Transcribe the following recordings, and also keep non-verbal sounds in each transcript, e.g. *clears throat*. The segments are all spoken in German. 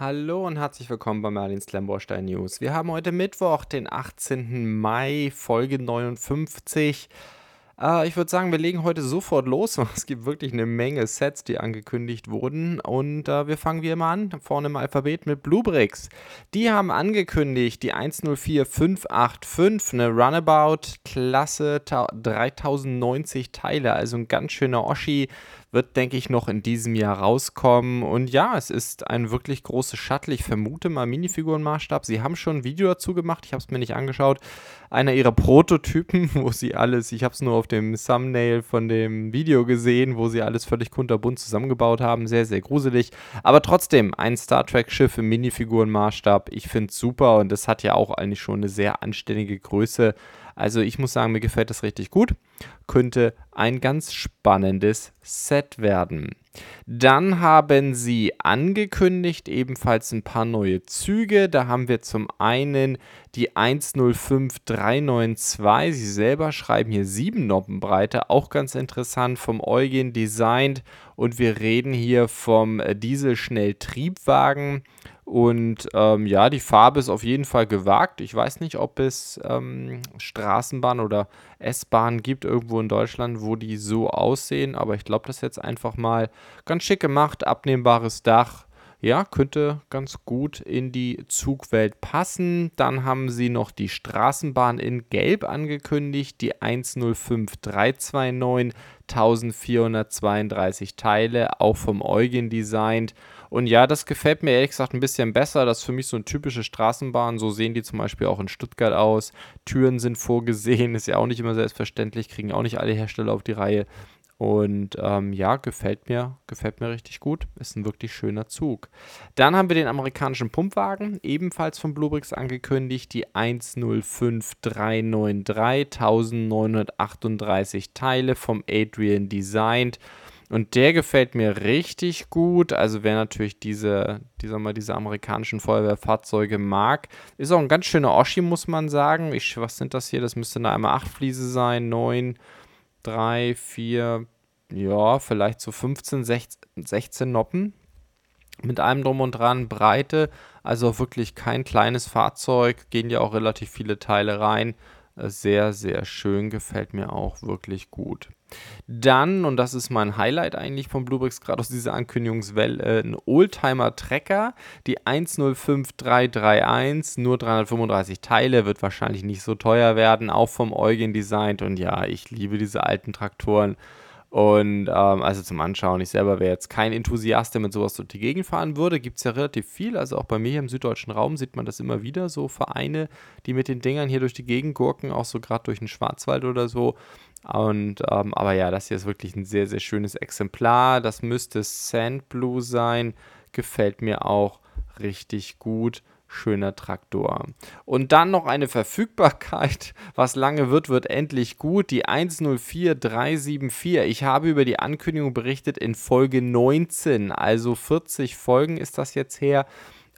Hallo und herzlich willkommen bei Merlins Lamborstein News. Wir haben heute Mittwoch, den 18. Mai, Folge 59. Äh, ich würde sagen, wir legen heute sofort los. *laughs* Es gibt wirklich eine Menge Sets, die angekündigt wurden. Und äh, wir fangen wie immer an, vorne im Alphabet mit Bluebricks. Die haben angekündigt, die 104585, eine Runabout, Klasse 3090 Teile, also ein ganz schöner Oschi wird, denke ich, noch in diesem Jahr rauskommen. Und ja, es ist ein wirklich großes Shuttle. Ich vermute mal Minifigurenmaßstab. Sie haben schon ein Video dazu gemacht. Ich habe es mir nicht angeschaut. Einer ihrer Prototypen, *laughs* wo sie alles, ich habe es nur auf dem Thumbnail von dem Video gesehen, wo sie alles völlig kunterbunt zusammengebaut haben. Sehr, sehr gruselig. Aber trotzdem, ein Star Trek-Schiff im Minifigurenmaßstab. Ich finde es super und das hat ja auch eigentlich schon eine sehr anständige Größe. Also ich muss sagen, mir gefällt das richtig gut. Könnte ein ganz spannendes Set werden. Dann haben sie angekündigt ebenfalls ein paar neue Züge. Da haben wir zum einen die 105392. Sie selber schreiben hier 7 Noppenbreite, auch ganz interessant, vom Eugen designt. Und wir reden hier vom Dieselschnelltriebwagen. Und ähm, ja, die Farbe ist auf jeden Fall gewagt. Ich weiß nicht, ob es ähm, Straßenbahn oder S-Bahnen gibt irgendwo in Deutschland, wo die so aussehen. Aber ich glaube, das ist jetzt einfach mal ganz schick gemacht. Abnehmbares Dach. Ja, könnte ganz gut in die Zugwelt passen. Dann haben sie noch die Straßenbahn in Gelb angekündigt, die 105329, 1432 Teile, auch vom Eugen designt. Und ja, das gefällt mir ehrlich gesagt ein bisschen besser. Das ist für mich so eine typische Straßenbahn. So sehen die zum Beispiel auch in Stuttgart aus. Türen sind vorgesehen, ist ja auch nicht immer selbstverständlich, kriegen auch nicht alle Hersteller auf die Reihe. Und ähm, ja, gefällt mir, gefällt mir richtig gut. Ist ein wirklich schöner Zug. Dann haben wir den amerikanischen Pumpwagen, ebenfalls von Bluebricks angekündigt, die 105393, 1938 Teile vom Adrian Designed. Und der gefällt mir richtig gut. Also wer natürlich diese, die, mal, diese amerikanischen Feuerwehrfahrzeuge mag, ist auch ein ganz schöner Oschi, muss man sagen. Ich, was sind das hier? Das müsste eine einmal 8 Fliese sein, 9, 3, 4, ja, vielleicht so 15, 16, 16 Noppen. Mit allem drum und dran, Breite, also wirklich kein kleines Fahrzeug, gehen ja auch relativ viele Teile rein. Sehr, sehr schön, gefällt mir auch wirklich gut. Dann, und das ist mein Highlight eigentlich von Bluebricks, gerade aus dieser Ankündigungswelle, ein Oldtimer Trecker, die 105331, nur 335 Teile, wird wahrscheinlich nicht so teuer werden, auch vom Eugen designt. Und ja, ich liebe diese alten Traktoren. Und ähm, also zum Anschauen, ich selber wäre jetzt kein Enthusiast, der mit sowas durch die Gegend fahren würde. Gibt es ja relativ viel. Also auch bei mir hier im süddeutschen Raum sieht man das immer wieder. So Vereine, die mit den Dingern hier durch die Gegend gurken, auch so gerade durch den Schwarzwald oder so. Und ähm, aber ja, das hier ist wirklich ein sehr, sehr schönes Exemplar. Das müsste Sandblue sein. Gefällt mir auch richtig gut schöner Traktor. Und dann noch eine Verfügbarkeit. Was lange wird, wird endlich gut. Die 104374. Ich habe über die Ankündigung berichtet in Folge 19. Also 40 Folgen ist das jetzt her.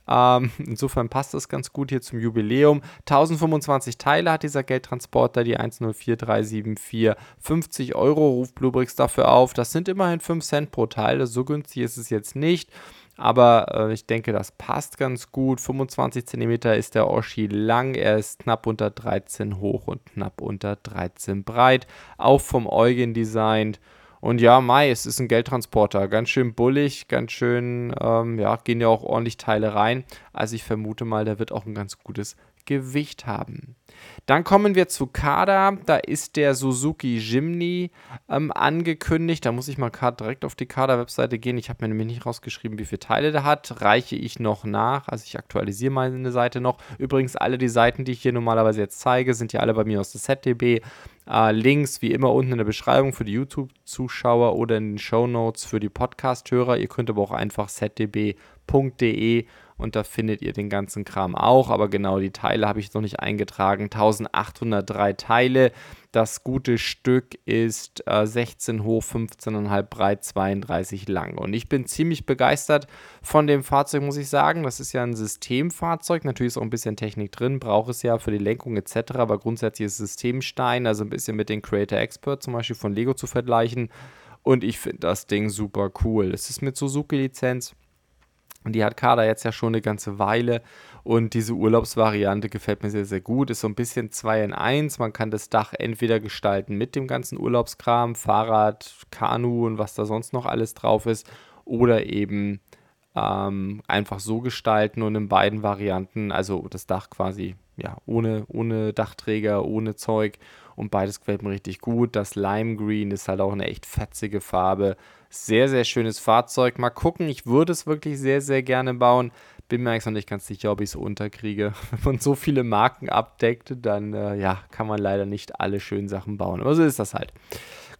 Ähm, insofern passt das ganz gut hier zum Jubiläum. 1025 Teile hat dieser Geldtransporter, die 104374. 50 Euro ruft Bluebricks dafür auf. Das sind immerhin 5 Cent pro Teil. So günstig ist es jetzt nicht. Aber äh, ich denke, das passt ganz gut. 25 cm ist der Oschi lang. Er ist knapp unter 13 hoch und knapp unter 13 breit. Auch vom Eugen designt. Und ja, Mai, es ist ein Geldtransporter. Ganz schön bullig, ganz schön, ähm, ja, gehen ja auch ordentlich Teile rein. Also ich vermute mal, der wird auch ein ganz gutes Gewicht haben. Dann kommen wir zu Kada. Da ist der Suzuki Jimny ähm, angekündigt. Da muss ich mal gerade direkt auf die Kada-Webseite gehen. Ich habe mir nämlich nicht rausgeschrieben, wie viele Teile der hat. Reiche ich noch nach. Also ich aktualisiere meine Seite noch. Übrigens, alle die Seiten, die ich hier normalerweise jetzt zeige, sind ja alle bei mir aus der ZDB. Äh, Links wie immer unten in der Beschreibung für die YouTube-Zuschauer oder in den Show Notes für die Podcast-Hörer. Ihr könnt aber auch einfach zdb.de und da findet ihr den ganzen Kram auch. Aber genau die Teile habe ich noch nicht eingetragen. 1803 Teile. Das gute Stück ist äh, 16 hoch, 15,5 breit, 32 lang. Und ich bin ziemlich begeistert von dem Fahrzeug, muss ich sagen. Das ist ja ein Systemfahrzeug. Natürlich ist auch ein bisschen Technik drin, braucht es ja für die Lenkung etc. Aber grundsätzlich ist Systemstein, also ein bisschen mit den Creator Expert zum Beispiel von Lego zu vergleichen. Und ich finde das Ding super cool. Es ist mit Suzuki-Lizenz Und die hat Kader jetzt ja schon eine ganze Weile. Und diese Urlaubsvariante gefällt mir sehr, sehr gut. Ist so ein bisschen 2 in 1. Man kann das Dach entweder gestalten mit dem ganzen Urlaubskram, Fahrrad, Kanu und was da sonst noch alles drauf ist. Oder eben ähm, einfach so gestalten und in beiden Varianten, also das Dach quasi ja, ohne, ohne Dachträger, ohne Zeug und beides gefällt mir richtig gut. Das Lime Green ist halt auch eine echt fetzige Farbe. Sehr, sehr schönes Fahrzeug. Mal gucken, ich würde es wirklich sehr, sehr gerne bauen. Bin mir eigentlich noch nicht ganz sicher, ob ich es unterkriege. *laughs* Wenn man so viele Marken abdeckt, dann äh, ja, kann man leider nicht alle schönen Sachen bauen. Aber so ist das halt.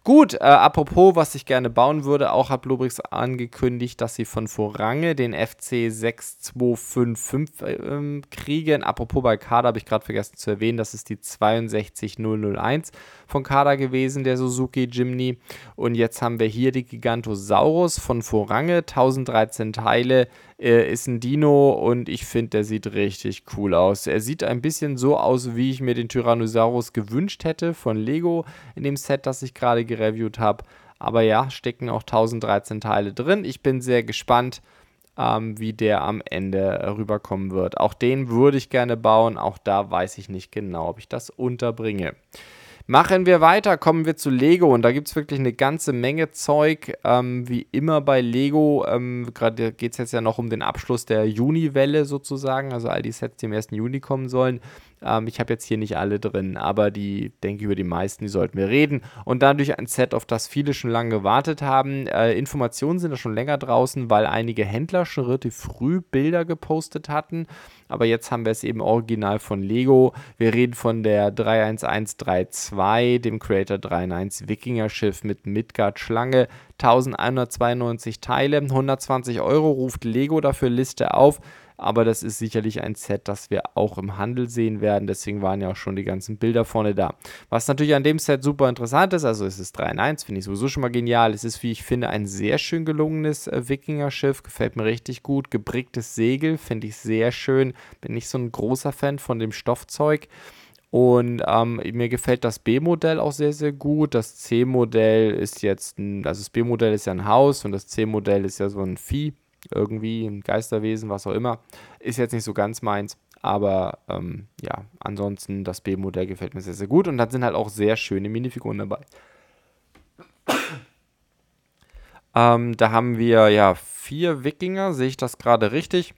Gut, äh, apropos, was ich gerne bauen würde, auch hat Lubrix angekündigt, dass sie von Vorange den FC 6255 äh, kriegen. Apropos bei Kader habe ich gerade vergessen zu erwähnen, das ist die 62001 von Kader gewesen, der Suzuki Jimny. Und jetzt haben wir hier die Gigantosaurus von Vorange, 1013 Teile, er ist ein Dino und ich finde, der sieht richtig cool aus. Er sieht ein bisschen so aus, wie ich mir den Tyrannosaurus gewünscht hätte von Lego in dem Set, das ich gerade gereviewt habe. Aber ja, stecken auch 1013 Teile drin. Ich bin sehr gespannt, ähm, wie der am Ende rüberkommen wird. Auch den würde ich gerne bauen. Auch da weiß ich nicht genau, ob ich das unterbringe. Machen wir weiter, kommen wir zu Lego und da gibt es wirklich eine ganze Menge Zeug. Ähm, wie immer bei Lego, ähm, gerade geht es jetzt ja noch um den Abschluss der Juni-Welle sozusagen, also all die Sets, die am 1. Juni kommen sollen. Ähm, ich habe jetzt hier nicht alle drin, aber die, denke ich, über die meisten, die sollten wir reden. Und dadurch ein Set, auf das viele schon lange gewartet haben. Äh, Informationen sind da schon länger draußen, weil einige Händler schon relativ früh Bilder gepostet hatten. Aber jetzt haben wir es eben original von Lego. Wir reden von der 31132, dem Creator 391 Wikinger Schiff mit Midgard Schlange. 1192 Teile, 120 Euro ruft Lego dafür Liste auf aber das ist sicherlich ein Set, das wir auch im Handel sehen werden. Deswegen waren ja auch schon die ganzen Bilder vorne da. Was natürlich an dem Set super interessant ist, also es ist 3 in 1, finde ich sowieso schon mal genial. Es ist, wie ich finde, ein sehr schön gelungenes äh, Wikinger-Schiff, gefällt mir richtig gut. Gebricktes Segel, finde ich sehr schön. Bin nicht so ein großer Fan von dem Stoffzeug. Und ähm, mir gefällt das B-Modell auch sehr, sehr gut. Das C-Modell ist jetzt, ein, also das B-Modell ist ja ein Haus und das C-Modell ist ja so ein Vieh irgendwie ein Geisterwesen, was auch immer. Ist jetzt nicht so ganz meins. Aber ähm, ja, ansonsten das B-Modell gefällt mir sehr, sehr gut. Und dann sind halt auch sehr schöne Minifiguren dabei. *clears throat* ähm, da haben wir ja vier Wikinger, sehe ich das gerade richtig?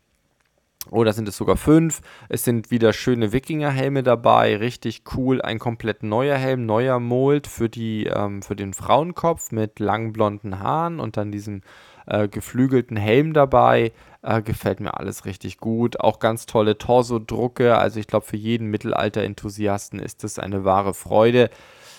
Oder sind es sogar fünf? Es sind wieder schöne Wikinger-Helme dabei, richtig cool. Ein komplett neuer Helm, neuer Mold für, die, ähm, für den Frauenkopf mit langen blonden Haaren und dann diesem äh, geflügelten Helm dabei. Äh, gefällt mir alles richtig gut. Auch ganz tolle Torso-Drucke. Also ich glaube, für jeden Mittelalter-Enthusiasten ist das eine wahre Freude.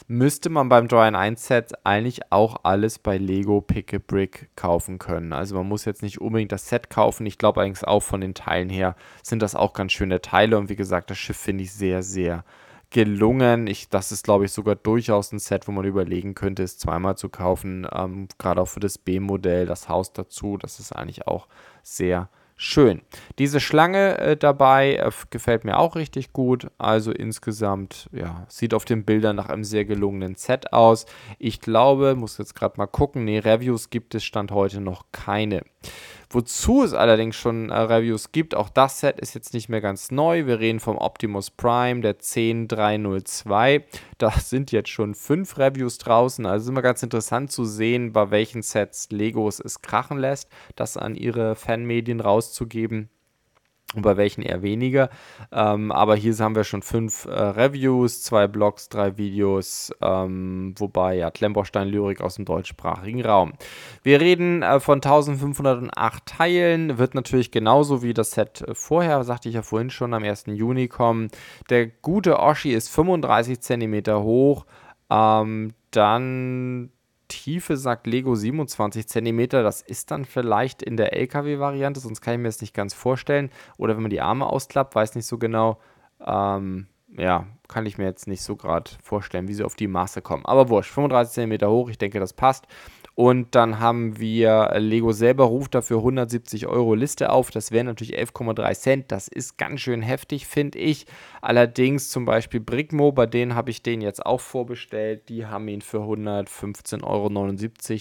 Müsste man beim Dry 1 Set eigentlich auch alles bei Lego Pick a Brick kaufen können. Also man muss jetzt nicht unbedingt das Set kaufen. Ich glaube eigentlich auch von den Teilen her sind das auch ganz schöne Teile. Und wie gesagt, das Schiff finde ich sehr, sehr gelungen. Ich, das ist, glaube ich, sogar durchaus ein Set, wo man überlegen könnte, es zweimal zu kaufen. Ähm, Gerade auch für das B-Modell, das Haus dazu. Das ist eigentlich auch sehr schön. Diese Schlange äh, dabei äh, gefällt mir auch richtig gut. Also insgesamt, ja, sieht auf den Bildern nach einem sehr gelungenen Set aus. Ich glaube, muss jetzt gerade mal gucken, nee, Reviews gibt es Stand heute noch keine. Wozu es allerdings schon äh, Reviews gibt, auch das Set ist jetzt nicht mehr ganz neu. Wir reden vom Optimus Prime, der 10302. Da *laughs* sind jetzt schon fünf Reviews draußen. Also ist immer ganz interessant zu sehen, bei welchen Sets Legos es krachen lässt, das an ihre Fanmedien rauszugeben und bei welchen eher weniger. Ähm, aber hier haben wir schon fünf äh, Reviews, zwei Blogs, drei Videos, ähm, wobei ja Klemmbaustein Lyrik aus dem deutschsprachigen Raum. Wir reden äh, von 1508 Teilen, wird natürlich genauso wie das Set vorher, sagte ich ja vorhin schon, am 1. Juni kommen. Der gute Oshi ist 35 cm hoch. Ähm, dann Tiefe sagt Lego 27 cm. Das ist dann vielleicht in der LKW-Variante, sonst kann ich mir das nicht ganz vorstellen. Oder wenn man die Arme ausklappt, weiß nicht so genau. Ähm, ja, kann ich mir jetzt nicht so gerade vorstellen, wie sie auf die Maße kommen. Aber wurscht, 35 cm hoch, ich denke, das passt. Und dann haben wir Lego selber ruft dafür 170 Euro Liste auf. Das wären natürlich 11,3 Cent. Das ist ganz schön heftig, finde ich. Allerdings zum Beispiel Brickmo, bei denen habe ich den jetzt auch vorbestellt. Die haben ihn für 115,79 Euro.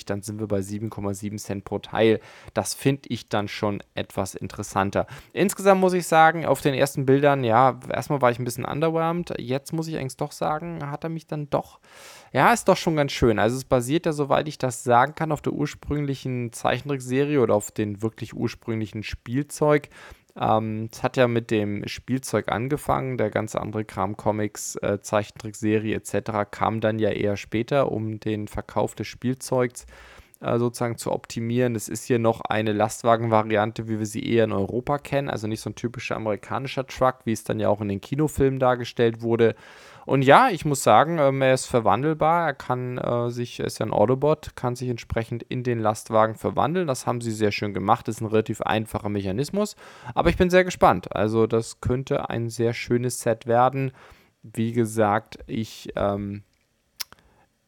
Dann sind wir bei 7,7 Cent pro Teil. Das finde ich dann schon etwas interessanter. Insgesamt muss ich sagen, auf den ersten Bildern, ja, erstmal war ich ein bisschen underwhelmed. Jetzt muss ich eigentlich doch sagen, hat er mich dann doch ja, ist doch schon ganz schön. Also es basiert ja, soweit ich das sagen kann, auf der ursprünglichen Zeichentrickserie oder auf den wirklich ursprünglichen Spielzeug. Ähm, es hat ja mit dem Spielzeug angefangen, der ganze andere Kram, Comics, äh, Zeichentrickserie etc. kam dann ja eher später, um den Verkauf des Spielzeugs äh, sozusagen zu optimieren. Es ist hier noch eine Lastwagen-Variante, wie wir sie eher in Europa kennen, also nicht so ein typischer amerikanischer Truck, wie es dann ja auch in den Kinofilmen dargestellt wurde. Und ja, ich muss sagen, ähm, er ist verwandelbar. Er kann äh, sich, er ist ja ein Autobot, kann sich entsprechend in den Lastwagen verwandeln. Das haben sie sehr schön gemacht. Das ist ein relativ einfacher Mechanismus. Aber ich bin sehr gespannt. Also, das könnte ein sehr schönes Set werden. Wie gesagt, ich ähm,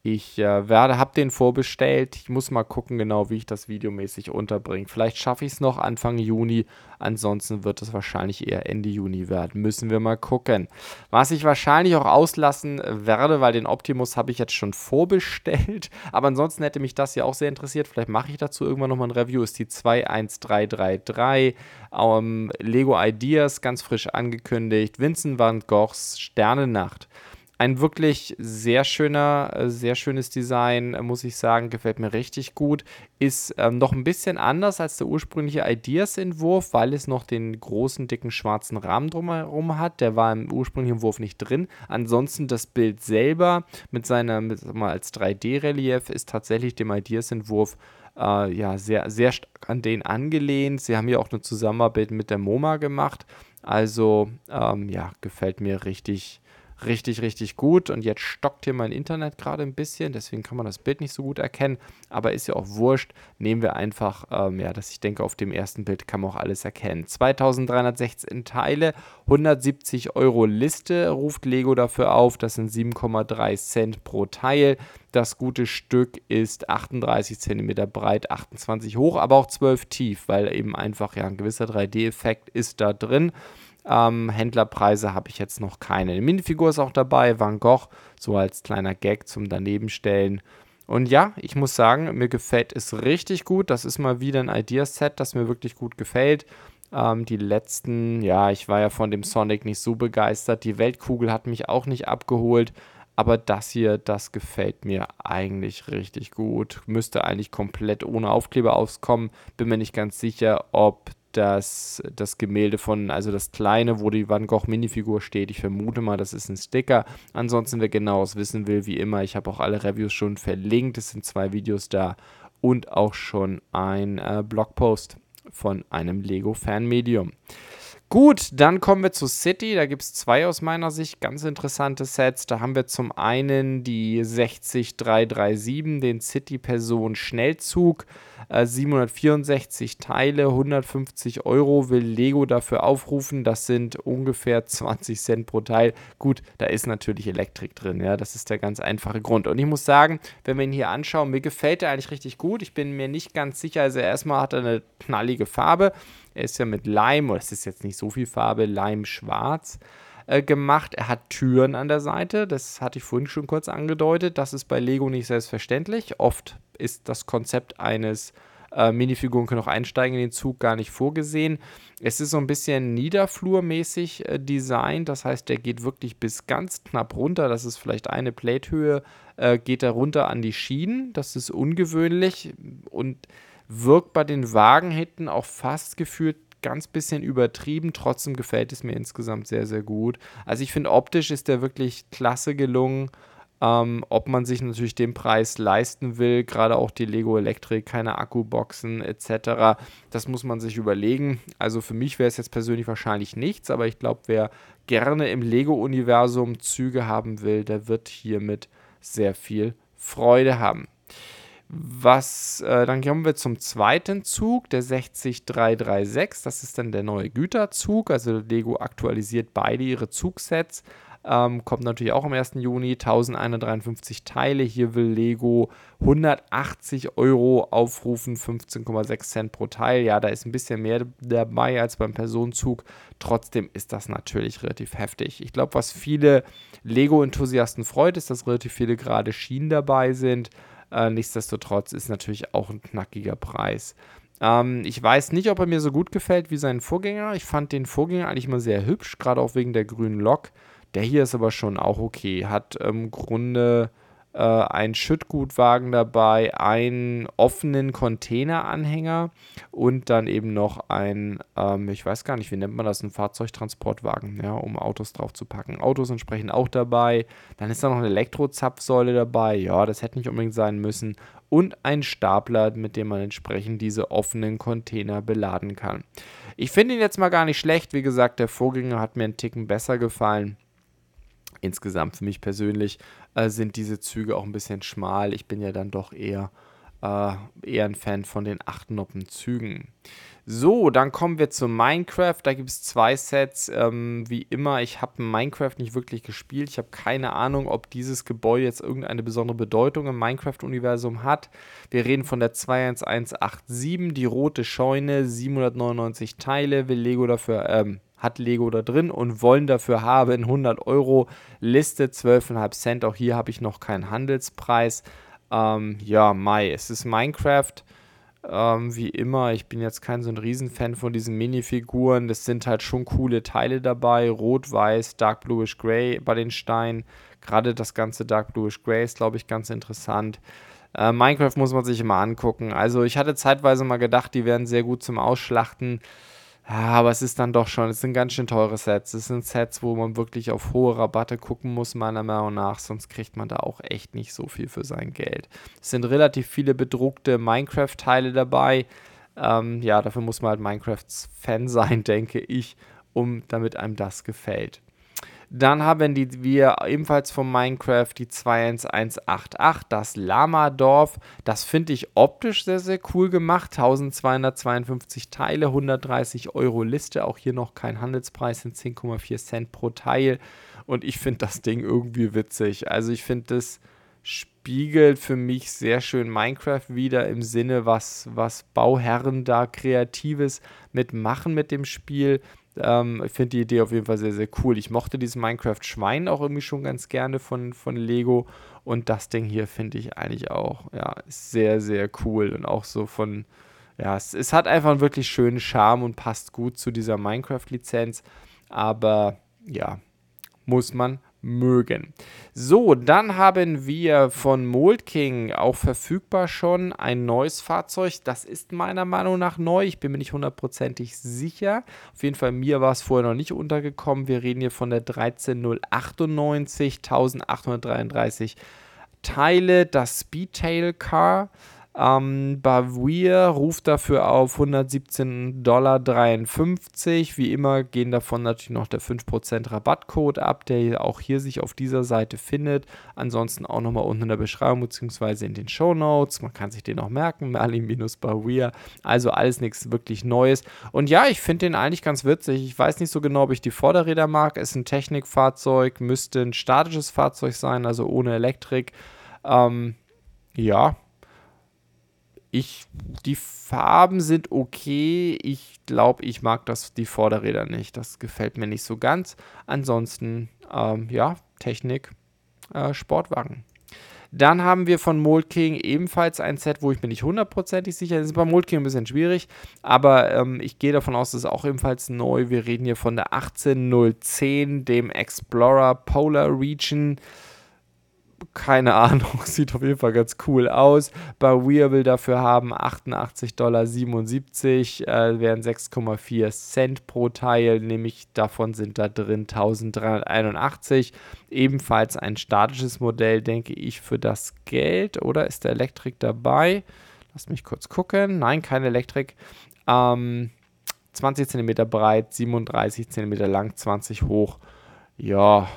ich äh, werde, habe den vorbestellt. Ich muss mal gucken, genau wie ich das videomäßig unterbringe. Vielleicht schaffe ich es noch Anfang Juni. Ansonsten wird es wahrscheinlich eher Ende Juni werden. Müssen wir mal gucken. Was ich wahrscheinlich auch auslassen werde, weil den Optimus habe ich jetzt schon vorbestellt. *laughs* Aber ansonsten hätte mich das ja auch sehr interessiert. Vielleicht mache ich dazu irgendwann nochmal ein Review. Ist die 21333. Ähm, Lego Ideas, ganz frisch angekündigt. Vincent van Goghs Sternennacht ein wirklich sehr schöner, äh, sehr schönes Design, äh, muss ich sagen, gefällt mir richtig gut. Ist ähm, noch ein bisschen anders als der ursprüngliche Ideas-Entwurf, weil es noch den großen, dicken, schwarzen Rahmen drumherum hat. Der war im ursprünglichen Entwurf nicht drin. Ansonsten das Bild selber mit seiner, mit, mal als 3D-Relief ist tatsächlich dem Ideas-Entwurf äh, ja, sehr, sehr stark an den angelehnt. Sie haben ja auch eine Zusammenarbeit mit der MoMA gemacht. Also, ähm, ja, gefällt mir richtig, richtig, richtig gut. Und jetzt stockt hier mein Internet gerade ein bisschen, deswegen kann man das Bild nicht so gut erkennen. Aber ist ja auch wurscht. Nehmen wir einfach, ähm, ja, dass ich denke, auf dem ersten Bild kann man auch alles erkennen. 2316 Teile, 170 Euro Liste ruft Lego dafür auf. Das sind 7,3 Cent pro Teil. Das gute Stück ist 38 cm breit, 28 hoch, aber auch 12 tief, weil eben einfach ja ein gewisser 3D-Effekt ist da drin. Ähm, Händlerpreise habe ich jetzt noch keine. Eine Minifigur ist auch dabei, Van Gogh, so als kleiner Gag zum Danebenstellen. Und ja, ich muss sagen, mir gefällt es richtig gut. Das ist mal wieder ein Ideaset, das mir wirklich gut gefällt. Ähm, die letzten, ja, ich war ja von dem Sonic nicht so begeistert. Die Weltkugel hat mich auch nicht abgeholt. Aber das hier, das gefällt mir eigentlich richtig gut. Müsste eigentlich komplett ohne Aufkleber auskommen. Bin mir nicht ganz sicher, ob das, das Gemälde von, also das kleine, wo die Van Gogh Minifigur steht. Ich vermute mal, das ist ein Sticker. Ansonsten, wer genaues wissen will, wie immer, ich habe auch alle Reviews schon verlinkt. Es sind zwei Videos da und auch schon ein äh, Blogpost von einem Lego-Fanmedium. Gut, dann kommen wir zu City. Da gibt es zwei aus meiner Sicht ganz interessante Sets. Da haben wir zum einen die 60337, den City-Person Schnellzug. 764 äh, Teile, 150 Euro will Lego dafür aufrufen. Das sind ungefähr 20 Cent pro Teil. Gut, da ist natürlich Elektrik drin. Ja, das ist der ganz einfache Grund. Und ich muss sagen, wenn wir ihn hier anschauen, mir gefällt er eigentlich richtig gut. Ich bin mir nicht ganz sicher. Also erstmal hat er eine knallige Farbe. Er ist ja mit Leim, oder es ist jetzt nicht so viel Farbe, Leim schwarz äh, gemacht. Er hat Türen an der Seite. Das hatte ich vorhin schon kurz angedeutet. Das ist bei Lego nicht selbstverständlich. Oft ist das Konzept eines äh, Minifiguren können auch einsteigen in den Zug gar nicht vorgesehen. Es ist so ein bisschen niederflurmäßig äh, designt, das heißt, der geht wirklich bis ganz knapp runter. Das ist vielleicht eine Platehöhe, äh, geht er runter an die Schienen. Das ist ungewöhnlich und wirkt bei den Wagen hinten auch fast gefühlt ganz bisschen übertrieben. Trotzdem gefällt es mir insgesamt sehr, sehr gut. Also ich finde, optisch ist der wirklich klasse gelungen. Ähm, ob man sich natürlich den Preis leisten will, gerade auch die Lego Electric, keine Akkuboxen etc., das muss man sich überlegen. Also für mich wäre es jetzt persönlich wahrscheinlich nichts, aber ich glaube, wer gerne im Lego-Universum Züge haben will, der wird hiermit sehr viel Freude haben. Was, äh, dann kommen wir zum zweiten Zug, der 60336. Das ist dann der neue Güterzug. Also Lego aktualisiert beide ihre Zugsets. Ähm, kommt natürlich auch am 1. Juni. 1153 Teile. Hier will Lego 180 Euro aufrufen, 15,6 Cent pro Teil. Ja, da ist ein bisschen mehr dabei als beim Personenzug. Trotzdem ist das natürlich relativ heftig. Ich glaube, was viele Lego-Enthusiasten freut, ist, dass relativ viele gerade Schienen dabei sind. Äh, nichtsdestotrotz ist natürlich auch ein knackiger Preis. Ähm, ich weiß nicht, ob er mir so gut gefällt wie sein Vorgänger. Ich fand den Vorgänger eigentlich mal sehr hübsch, gerade auch wegen der grünen Lok. Der hier ist aber schon auch okay. Hat im Grunde äh, einen Schüttgutwagen dabei, einen offenen Containeranhänger und dann eben noch ein, ähm, ich weiß gar nicht, wie nennt man das, ein Fahrzeugtransportwagen, ja, um Autos drauf zu packen. Autos entsprechend auch dabei. Dann ist da noch eine Elektrozapfsäule dabei. Ja, das hätte nicht unbedingt sein müssen. Und ein Stapler, mit dem man entsprechend diese offenen Container beladen kann. Ich finde ihn jetzt mal gar nicht schlecht. Wie gesagt, der Vorgänger hat mir einen Ticken besser gefallen insgesamt für mich persönlich äh, sind diese Züge auch ein bisschen schmal. Ich bin ja dann doch eher, äh, eher ein Fan von den Achtnoppen-Zügen. So, dann kommen wir zu Minecraft. Da gibt es zwei Sets. Ähm, wie immer, ich habe Minecraft nicht wirklich gespielt. Ich habe keine Ahnung, ob dieses Gebäude jetzt irgendeine besondere Bedeutung im Minecraft-Universum hat. Wir reden von der 21187, die rote Scheune, 799 Teile. Will Lego dafür, ähm, hat Lego da drin und wollen dafür haben 100 Euro Liste 12,5 Cent. Auch hier habe ich noch keinen Handelspreis. Ähm, ja, Mai. Es ist Minecraft. Ähm, wie immer, ich bin jetzt kein so ein Riesenfan von diesen Minifiguren. Das sind halt schon coole Teile dabei. Rot, Weiß, Dark Bluish Gray bei den Steinen. Gerade das ganze Dark Bluish Gray ist, glaube ich, ganz interessant. Äh, Minecraft muss man sich immer angucken. Also ich hatte zeitweise mal gedacht, die wären sehr gut zum Ausschlachten. Ja, aber es ist dann doch schon, es sind ganz schön teure Sets. Es sind Sets, wo man wirklich auf hohe Rabatte gucken muss, meiner Meinung nach, sonst kriegt man da auch echt nicht so viel für sein Geld. Es sind relativ viele bedruckte Minecraft-Teile dabei. Ähm, ja, dafür muss man halt Minecrafts-Fan sein, *laughs* denke ich, um damit einem das gefällt. Dann haben die, wir ebenfalls von Minecraft die 21188, das Lama-Dorf. Das finde ich optisch sehr, sehr cool gemacht. 1252 Teile, 130 Euro Liste. Auch hier noch kein Handelspreis, sind 10,4 Cent pro Teil. Und ich finde das Ding irgendwie witzig. Also ich finde das spiegelt für mich sehr schön Minecraft wieder im Sinne, was, was Bauherren da Kreatives mitmachen mit dem Spiel. Ähm, ich finde die Idee auf jeden Fall sehr, sehr cool. Ich mochte dieses Minecraft-Schwein auch irgendwie schon ganz gerne von, von Lego. Und das Ding hier finde ich eigentlich auch, ja, sehr, sehr cool. Und auch so von, ja, es, es hat einfach einen wirklich schönen Charme und passt gut zu dieser Minecraft-Lizenz. Aber ja, muss man mögen. So, dann haben wir von Mold King auch verfügbar schon ein neues Fahrzeug. Das ist meiner Meinung nach neu. Ich bin mir nicht hundertprozentig sicher. Auf jeden Fall, mir war es vorher noch nicht untergekommen. Wir reden hier von der 13098, 1833 Teile, das Speedtail Car. Ähm, Bavir ruft dafür auf 117,53 Dollar. Wie immer gehen davon natürlich noch der 5% Rabattcode ab, der auch hier sich auf dieser Seite findet. Ansonsten auch nochmal unten in der Beschreibung bzw. in den Show Notes. Man kann sich den auch merken, *laughs* Merlin-Bavir. Also alles nichts wirklich Neues. Und ja, ich finde den eigentlich ganz witzig. Ich weiß nicht so genau, ob ich die Vorderräder mag. Ist ein Technikfahrzeug, müsste ein statisches Fahrzeug sein, also ohne Elektrik. Ähm, ja, ich, die Farben sind okay. Ich glaube, ich mag das, die Vorderräder nicht. Das gefällt mir nicht so ganz. Ansonsten, ähm, ja, Technik, äh, Sportwagen. Dann haben wir von Mold King ebenfalls ein Set, wo ich mir nicht hundertprozentig sicher bin. Das ist bei Mold King ein bisschen schwierig, aber ähm, ich gehe davon aus, das ist auch ebenfalls neu. Wir reden hier von der 18010, dem Explorer Polar Region keine Ahnung, *laughs* sieht auf jeden Fall ganz cool aus. Bei Weir will dafür haben 88,77 Dollar, äh, wären 6,4 Cent pro Teil, nämlich davon sind da drin 1381. Ebenfalls ein statisches Modell, denke ich, für das Geld. Oder ist der Elektrik dabei? Lass mich kurz gucken. Nein, keine Elektrik. Ähm, 20 cm breit, 37 cm lang, 20 hoch. Ja,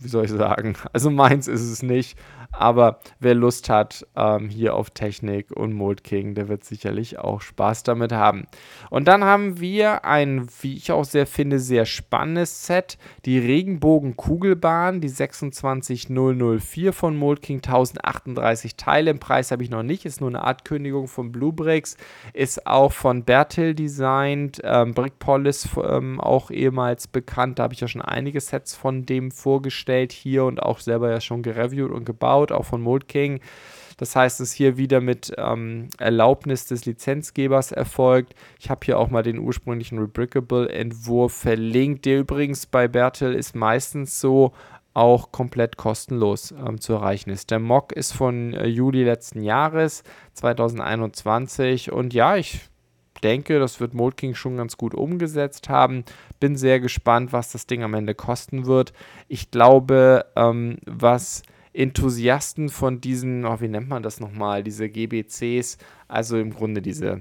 wie soll ich sagen, also meins ist es nicht. Aber wer Lust hat ähm, hier auf Technik und Mold King, der wird sicherlich auch Spaß damit haben. Und dann haben wir ein, wie ich auch sehr finde, sehr spannendes Set. Die Regenbogen-Kugelbahn, die 26004 von Mold King, 1038 Teile. Im Preis habe ich noch nicht, ist nur eine Art Kündigung von Blue Bricks. Ist auch von Bertil designt, ähm, Brickpolis ähm, auch ehemals bekannt. Da habe ich ja schon einige Sets von dem vorgestellt hier und auch selber ja schon gereviewt und gebaut gebaut, auch von Mold King. Das heißt, es ist hier wieder mit ähm, Erlaubnis des Lizenzgebers erfolgt. Ich habe hier auch mal den ursprünglichen Rebrickable-Entwurf verlinkt, der übrigens bei Bertel ist meistens so auch komplett kostenlos ähm, zu erreichen ist. Der Mock ist von äh, Juli letzten Jahres, 2021. Und ja, ich denke, das wird Mold King schon ganz gut umgesetzt haben. Bin sehr gespannt, was das Ding am Ende kosten wird. Ich glaube, ähm, was Enthusiasten von diesen, oh, wie nennt man das nochmal, diese GBCs, also im Grunde diese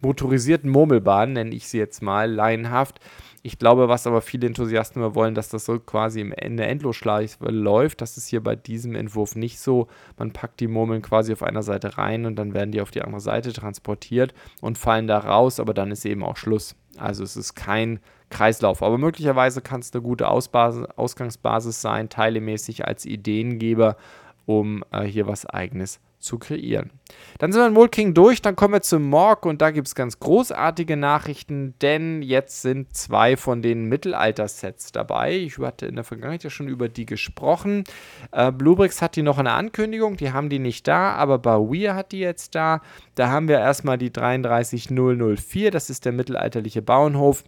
motorisierten Murmelbahnen, nenne ich sie jetzt mal, laienhaft. Ich glaube, was aber viele Enthusiasten immer wollen, dass das so quasi in der Endlosschleife läuft. Das ist hier bei diesem Entwurf nicht so. Man packt die Murmeln quasi auf einer Seite rein und dann werden die auf die andere Seite transportiert und fallen da raus, aber dann ist eben auch Schluss. Also es ist kein Kreislauf. Aber möglicherweise kann es eine gute Ausbasis, Ausgangsbasis sein, teilemäßig als Ideengeber, um äh, hier was Eigenes zu kreieren. Dann sind wir in Mold King durch, dann kommen wir zum Morg und da gibt es ganz großartige Nachrichten, denn jetzt sind zwei von den Mittelalter-Sets dabei. Ich hatte in der Vergangenheit ja schon über die gesprochen. Äh, Bluebricks hat die noch eine Ankündigung, die haben die nicht da, aber Bauer hat die jetzt da. Da haben wir erstmal die 33004, das ist der mittelalterliche Bauernhof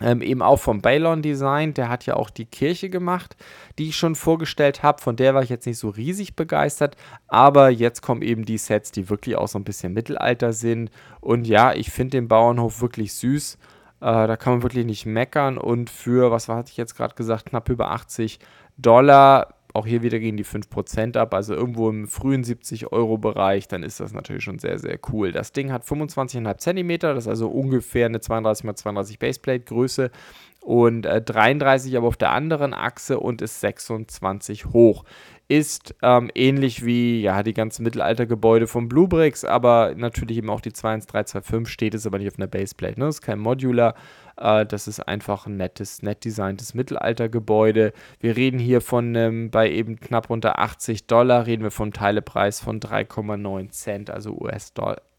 ähm, eben auch vom Balon Design, der hat ja auch die Kirche gemacht, die ich schon vorgestellt habe. Von der war ich jetzt nicht so riesig begeistert, aber jetzt kommen eben die Sets, die wirklich auch so ein bisschen Mittelalter sind. Und ja, ich finde den Bauernhof wirklich süß. Äh, da kann man wirklich nicht meckern. Und für, was hatte ich jetzt gerade gesagt, knapp über 80 Dollar auch hier wieder gehen die 5% ab, also irgendwo im frühen 70-Euro-Bereich, dann ist das natürlich schon sehr, sehr cool. Das Ding hat 25,5 cm, das ist also ungefähr eine 32x32 Baseplate Größe und äh, 33 aber auf der anderen Achse und ist 26 hoch. Ist ähm, ähnlich wie ja, die ganzen Mittelaltergebäude von Bluebricks, aber natürlich eben auch die 21325 steht es aber nicht auf einer Baseplate. Ne? Das ist kein Modular. Äh, das ist einfach ein nettes, nett designtes Mittelaltergebäude. Wir reden hier von ähm, bei eben knapp unter 80 Dollar, reden wir vom Teilepreis von 3,9 Cent, also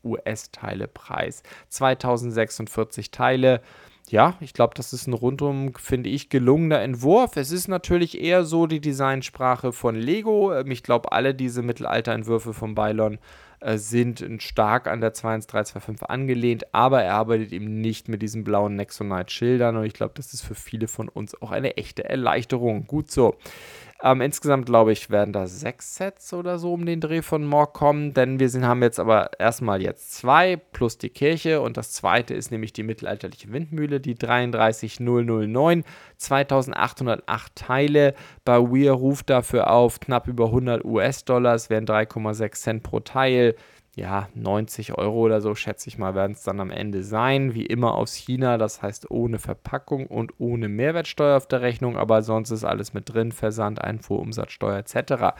US-Teilepreis. US 2046 Teile ja, ich glaube, das ist ein rundum, finde ich, gelungener Entwurf. Es ist natürlich eher so die Designsprache von Lego. Ähm, ich glaube, alle diese Mittelalterentwürfe von Bylon äh, sind stark an der 21325 angelehnt, aber er arbeitet eben nicht mit diesen blauen Nexonite-Schildern und ich glaube, das ist für viele von uns auch eine echte Erleichterung. Gut so. Ähm, insgesamt glaube ich, werden da sechs Sets oder so um den Dreh von Morg kommen, denn wir sind, haben jetzt aber erstmal jetzt zwei plus die Kirche und das zweite ist nämlich die mittelalterliche Windmühle, die 33009, 2808 Teile. Bei Weir ruft dafür auf knapp über 100 US-Dollar, es wären 3,6 Cent pro Teil ja, 90 Euro oder so, schätze ich mal, werden es dann am Ende sein. Wie immer aus China, das heißt ohne Verpackung und ohne Mehrwertsteuer auf der Rechnung, aber sonst ist alles mit drin, Versand, Einfuhr, Umsatzsteuer etc.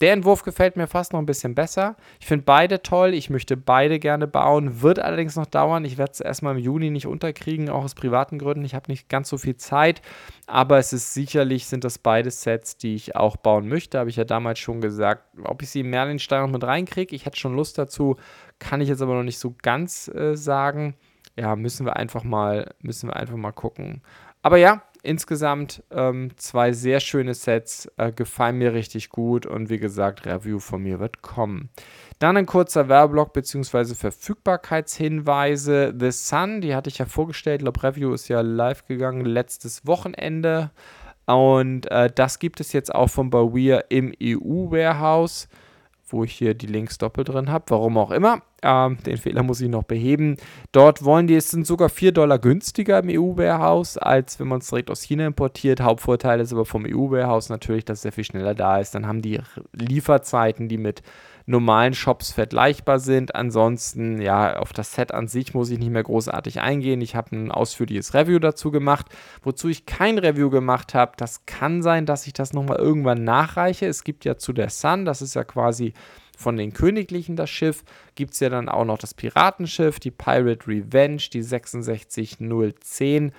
Der Entwurf gefällt mir fast noch ein bisschen besser. Ich finde beide toll, ich möchte beide gerne bauen, wird allerdings noch dauern. Ich werde es erstmal im Juni nicht unterkriegen, auch aus privaten Gründen. Ich habe nicht ganz so viel Zeit, aber es ist sicherlich, sind das beide Sets, die ich auch bauen möchte. Habe ich ja damals schon gesagt, ob ich sie in Merlinstein noch mit reinkriege. Ich hätte schon Lust dazu dazu kann ich jetzt aber noch nicht so ganz äh, sagen. Ja, müssen wir einfach mal, müssen wir einfach mal gucken. Aber ja, insgesamt ähm, zwei sehr schöne Sets, äh, gefallen mir richtig gut und wie gesagt, Review von mir wird kommen. Dann ein kurzer Werbeblock bzw. Verfügbarkeitshinweise. The Sun, die hatte ich ja vorgestellt, ich glaube, Review ist ja live gegangen letztes Wochenende. Und äh, das gibt es jetzt auch von Bawir im EU-Warehouse wo ich hier die Links doppelt drin habe, warum auch immer. Ähm, den Fehler muss ich noch beheben. Dort wollen die, es sind sogar 4 Dollar günstiger im EU-Warehouse, als wenn man es direkt aus China importiert. Hauptvorteil ist aber vom EU-Warehouse natürlich, dass es sehr viel schneller da ist. Dann haben die Lieferzeiten, die mit normalen Shops vergleichbar sind. Ansonsten, ja, auf das Set an sich muss ich nicht mehr großartig eingehen. Ich habe ein ausführliches Review dazu gemacht. Wozu ich kein Review gemacht habe, das kann sein, dass ich das nochmal irgendwann nachreiche. Es gibt ja zu der Sun, das ist ja quasi von den Königlichen das Schiff, gibt es ja dann auch noch das Piratenschiff, die Pirate Revenge, die 66010.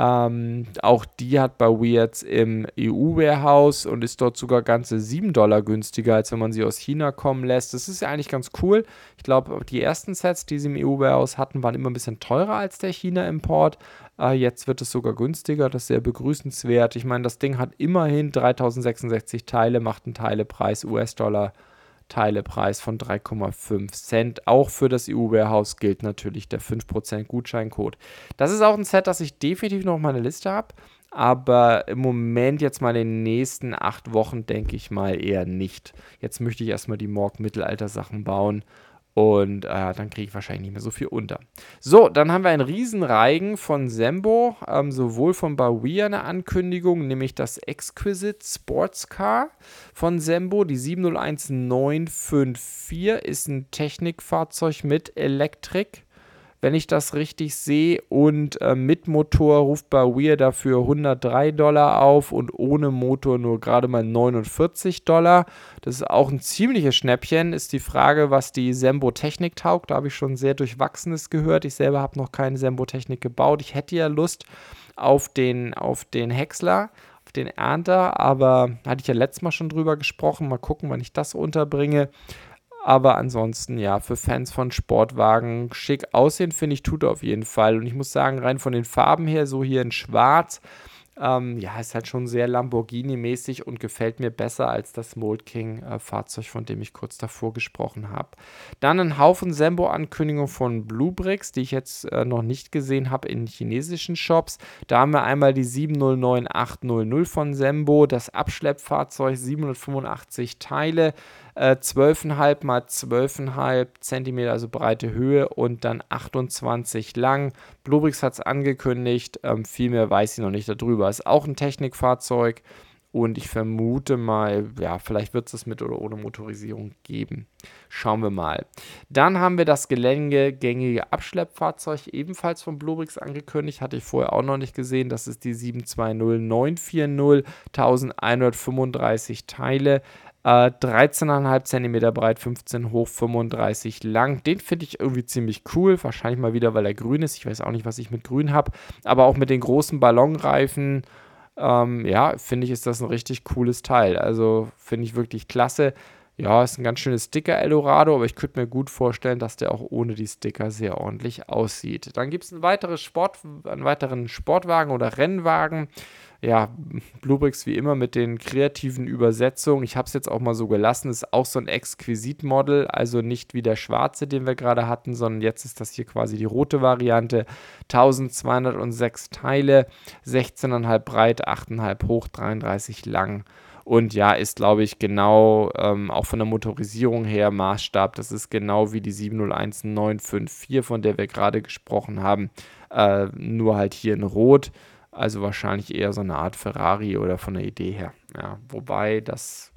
Ähm, auch die hat bei Weirds im EU-Warehouse und ist dort sogar ganze 7 Dollar günstiger, als wenn man sie aus China kommen lässt. Das ist ja eigentlich ganz cool. Ich glaube, die ersten Sets, die sie im EU-Warehouse hatten, waren immer ein bisschen teurer als der China-Import. Äh, jetzt wird es sogar günstiger. Das ist sehr begrüßenswert. Ich meine, das Ding hat immerhin 3066 Teile, macht einen Teilepreis US-Dollar Teilepreis von 3,5 Cent. Auch für das EU-Warehouse gilt natürlich der 5% Gutscheincode. Das ist auch ein Set, das ich definitiv noch auf meiner Liste habe. Aber im Moment jetzt mal in den nächsten acht Wochen denke ich mal eher nicht. Jetzt möchte ich erstmal die Morg-Mittelalter-Sachen bauen und äh, dann kriege ich wahrscheinlich nicht mehr so viel unter. So, dann haben wir einen Riesenreigen von Sembo, ähm, sowohl von Bawia eine Ankündigung, nämlich das Exquisite Sports Car von Sembo. Die 701954 ist ein Technikfahrzeug mit Elektrik wenn ich das richtig sehe. Und äh, mit Motor ruft Weir dafür 103 Dollar auf und ohne Motor nur gerade mal 49 Dollar. Das ist auch ein ziemliches Schnäppchen. Ist die Frage, was die Sembo Technik taugt. Da habe ich schon sehr Durchwachsenes gehört. Ich selber habe noch keine Sembo Technik gebaut. Ich hätte ja Lust auf den, auf den Häcksler auf den Ernter, aber hatte ich ja letztes Mal schon drüber gesprochen. Mal gucken, wann ich das unterbringe. Aber ansonsten, ja, für Fans von Sportwagen schick aussehen, finde ich, tut er auf jeden Fall. Und ich muss sagen, rein von den Farben her, so hier in Schwarz, ähm, ja, ist halt schon sehr Lamborghini-mäßig und gefällt mir besser als das Mold King-Fahrzeug, äh, von dem ich kurz davor gesprochen habe. Dann ein Haufen Sembo-Ankündigungen von Bluebricks, die ich jetzt äh, noch nicht gesehen habe in chinesischen Shops. Da haben wir einmal die 709800 von Sembo, das Abschleppfahrzeug, 785 Teile äh, 12,5 mal 12,5 cm, also breite Höhe und dann 28 lang. Bluebrix hat es angekündigt, ähm, viel mehr weiß ich noch nicht darüber. Ist auch ein Technikfahrzeug und ich vermute mal, ja, vielleicht wird es es mit oder ohne Motorisierung geben. Schauen wir mal. Dann haben wir das geländegängige Abschleppfahrzeug ebenfalls von Bluebrix angekündigt. Hatte ich vorher auch noch nicht gesehen. Das ist die 720940, 1135 Teile. Äh, 13,5 cm breit, 15 hoch, 35 lang. Den finde ich irgendwie ziemlich cool. Wahrscheinlich mal wieder, weil er grün ist. Ich weiß auch nicht, was ich mit grün habe. Aber auch mit den großen Ballonreifen, ähm, ja, finde ich, ist das ein richtig cooles Teil. Also finde ich wirklich klasse. Ja, ist ein ganz schönes Sticker Eldorado, aber ich könnte mir gut vorstellen, dass der auch ohne die Sticker sehr ordentlich aussieht. Dann gibt es einen, Sport, einen weiteren Sportwagen oder Rennwagen ja, Bluebricks wie immer mit den kreativen Übersetzungen. Ich habe es jetzt auch mal so gelassen. Ist auch so ein Exquisit-Model, also nicht wie der schwarze, den wir gerade hatten, sondern jetzt ist das hier quasi die rote Variante. 1206 Teile, 16,5 breit, 8,5 hoch, 33 lang. Und ja, ist, glaube ich, genau ähm, auch von der Motorisierung her Maßstab. Das ist genau wie die 701954, von der wir gerade gesprochen haben. Äh, nur halt hier in Rot. Also wahrscheinlich eher so eine Art Ferrari oder von der Idee her. Ja, wobei das,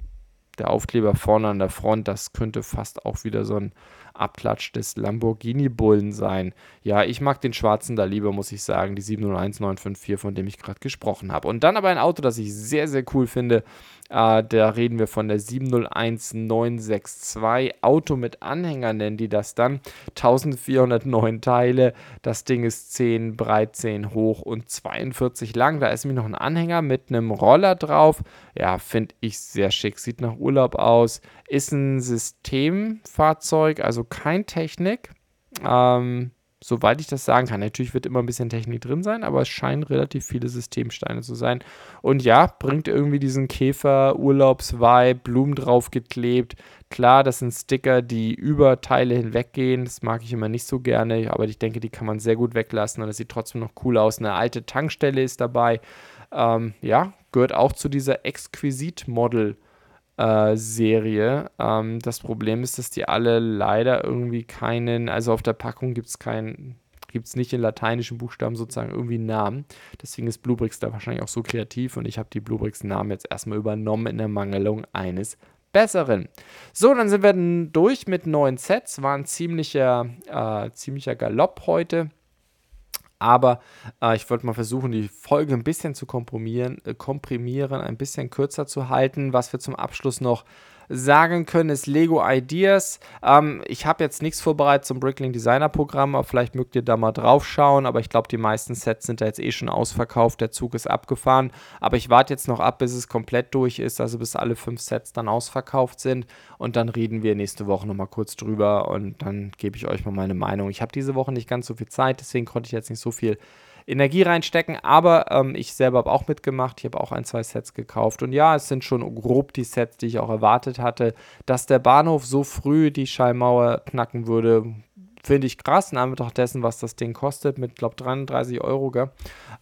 der Aufkleber vorne an der Front, das könnte fast auch wieder so ein Abklatsch des Lamborghini-Bullen sein. Ja, ich mag den schwarzen da lieber, muss ich sagen, die 701954, von dem ich gerade gesprochen habe. Und dann aber ein Auto, das ich sehr, sehr cool finde. Äh, da reden wir von der 701962. Auto mit Anhänger nennen die das dann. 1409 Teile. Das Ding ist 10 breit, 10 hoch und 42 lang. Da ist mir noch ein Anhänger mit einem Roller drauf. Ja, finde ich sehr schick. Sieht nach Urlaub aus. Ist ein Systemfahrzeug, also kein Technik. Ähm, soweit ich das sagen kann. Natürlich wird immer ein bisschen Technik drin sein, aber es scheinen relativ viele Systemsteine zu sein. Und ja, bringt irgendwie diesen Käfer-Urlaubs-Vibe, Blumen draufgeklebt. Klar, das sind Sticker, die über Teile hinweggehen. Das mag ich immer nicht so gerne, aber ich denke, die kann man sehr gut weglassen und es sieht trotzdem noch cool aus. Eine alte Tankstelle ist dabei. Ähm, ja, gehört auch zu dieser Exquisit-Model- äh, Serie. Ähm, das Problem ist, dass die alle leider irgendwie keinen, also auf der Packung gibt es keinen, gibt es nicht in lateinischen Buchstaben sozusagen irgendwie einen Namen. Deswegen ist Bluebricks da wahrscheinlich auch so kreativ und ich habe die Bluebricks Namen jetzt erstmal übernommen in der Mangelung eines besseren. So, dann sind wir durch mit neuen Sets. War ein ziemlicher, äh, ziemlicher Galopp heute. Aber äh, ich wollte mal versuchen, die Folge ein bisschen zu komprimieren, äh, komprimieren, ein bisschen kürzer zu halten. Was wir zum Abschluss noch sagen können, ist Lego Ideas. Ähm, ich habe jetzt nichts vorbereitet zum Bricklink Designer Programm, aber vielleicht mögt ihr da mal drauf schauen. Aber ich glaube, die meisten Sets sind da jetzt eh schon ausverkauft. Der Zug ist abgefahren. Aber ich warte jetzt noch ab, bis es komplett durch ist, also bis alle fünf Sets dann ausverkauft sind. Und dann reden wir nächste Woche nochmal kurz drüber und dann gebe ich euch mal meine Meinung. Ich habe diese Woche nicht ganz so viel Zeit, deswegen konnte ich jetzt nicht so viel Energie reinstecken. Aber ähm, ich selber habe auch mitgemacht. Ich habe auch ein, zwei Sets gekauft. Und ja, es sind schon grob die Sets, die ich auch erwartet hatte. Dass der Bahnhof so früh die Schallmauer knacken würde, finde ich krass, in Anbetracht dessen, was das Ding kostet, mit, glaube 33 Euro, gell?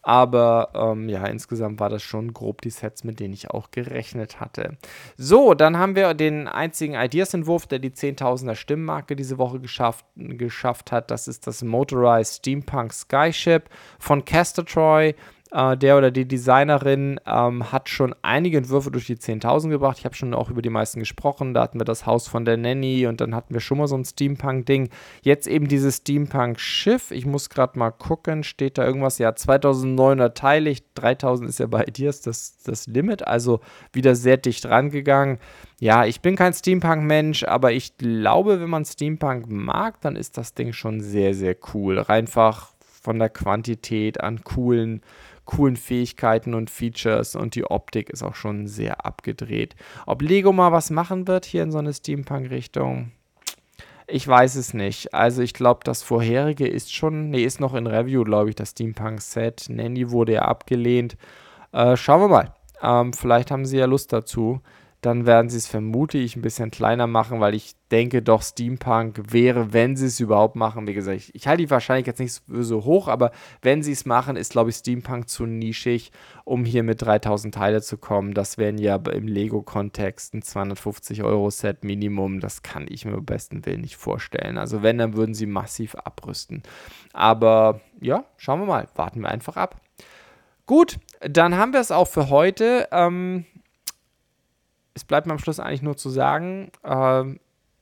Aber ähm, ja, insgesamt war das schon grob die Sets, mit denen ich auch gerechnet hatte. So, dann haben wir den einzigen Ideas-Entwurf, der die 10.000er Stimmenmarke diese Woche geschafft, geschafft hat. Das ist das Motorized Steampunk Skyship von Castor Troy. Äh, der oder die Designerin ähm, hat schon einige Entwürfe durch die 10.000 gebracht. Ich habe schon auch über die meisten gesprochen. Da hatten wir das Haus von der Nanny und dann hatten wir schon mal so ein Steampunk-Ding. Jetzt eben dieses Steampunk-Schiff. Ich muss gerade mal gucken, steht da irgendwas? Ja, 2900 Teile. 3000 ist ja bei Ideas das, das Limit, also wieder sehr dicht rangegangen. Ja, ich bin kein Steampunk-Mensch, aber ich glaube, wenn man Steampunk mag, dann ist das Ding schon sehr, sehr cool. Einfach von der Quantität an coolen coolen Fähigkeiten und Features und die Optik ist auch schon sehr abgedreht. Ob Lego mal was machen wird hier in so eine Steampunk-Richtung, ich weiß es nicht. Also ich glaube, das vorherige ist schon, nee, ist noch in Review, glaube ich, das Steampunk-Set. Nanny wurde ja abgelehnt. Äh, schauen wir mal. Ähm, vielleicht haben sie ja Lust dazu dann werden sie es vermute ich ein bisschen kleiner machen, weil ich denke doch Steampunk wäre, wenn sie es überhaupt machen, wie gesagt, ich, ich halte die wahrscheinlich jetzt nicht so hoch, aber wenn sie es machen, ist glaube ich Steampunk zu nischig, um hier mit 3000 Teile zu kommen. Das wären ja im Lego-Kontext ein 250 Euro Set Minimum, das kann ich mir am besten Willen nicht vorstellen. Also wenn, dann würden sie massiv abrüsten. Aber ja, schauen wir mal, warten wir einfach ab. Gut, dann haben wir es auch für heute. Ähm, es bleibt mir am Schluss eigentlich nur zu sagen, äh,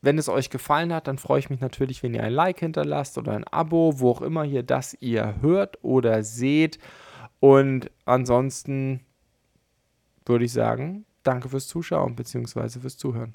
wenn es euch gefallen hat, dann freue ich mich natürlich, wenn ihr ein Like hinterlasst oder ein Abo, wo auch immer ihr das ihr hört oder seht. Und ansonsten würde ich sagen, danke fürs Zuschauen bzw. fürs Zuhören.